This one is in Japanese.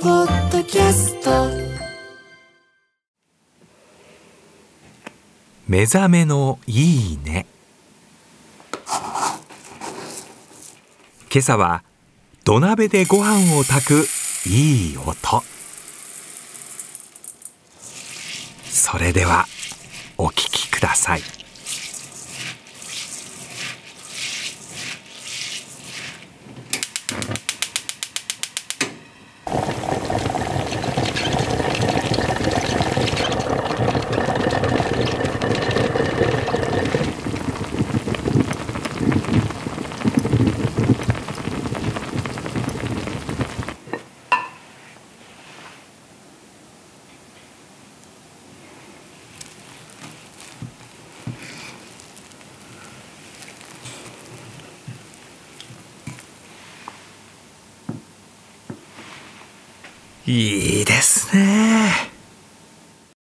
ポッドキャスト。目覚めのいいね。今朝は土鍋でご飯を炊くいい音。それではお聞きください。いいですね。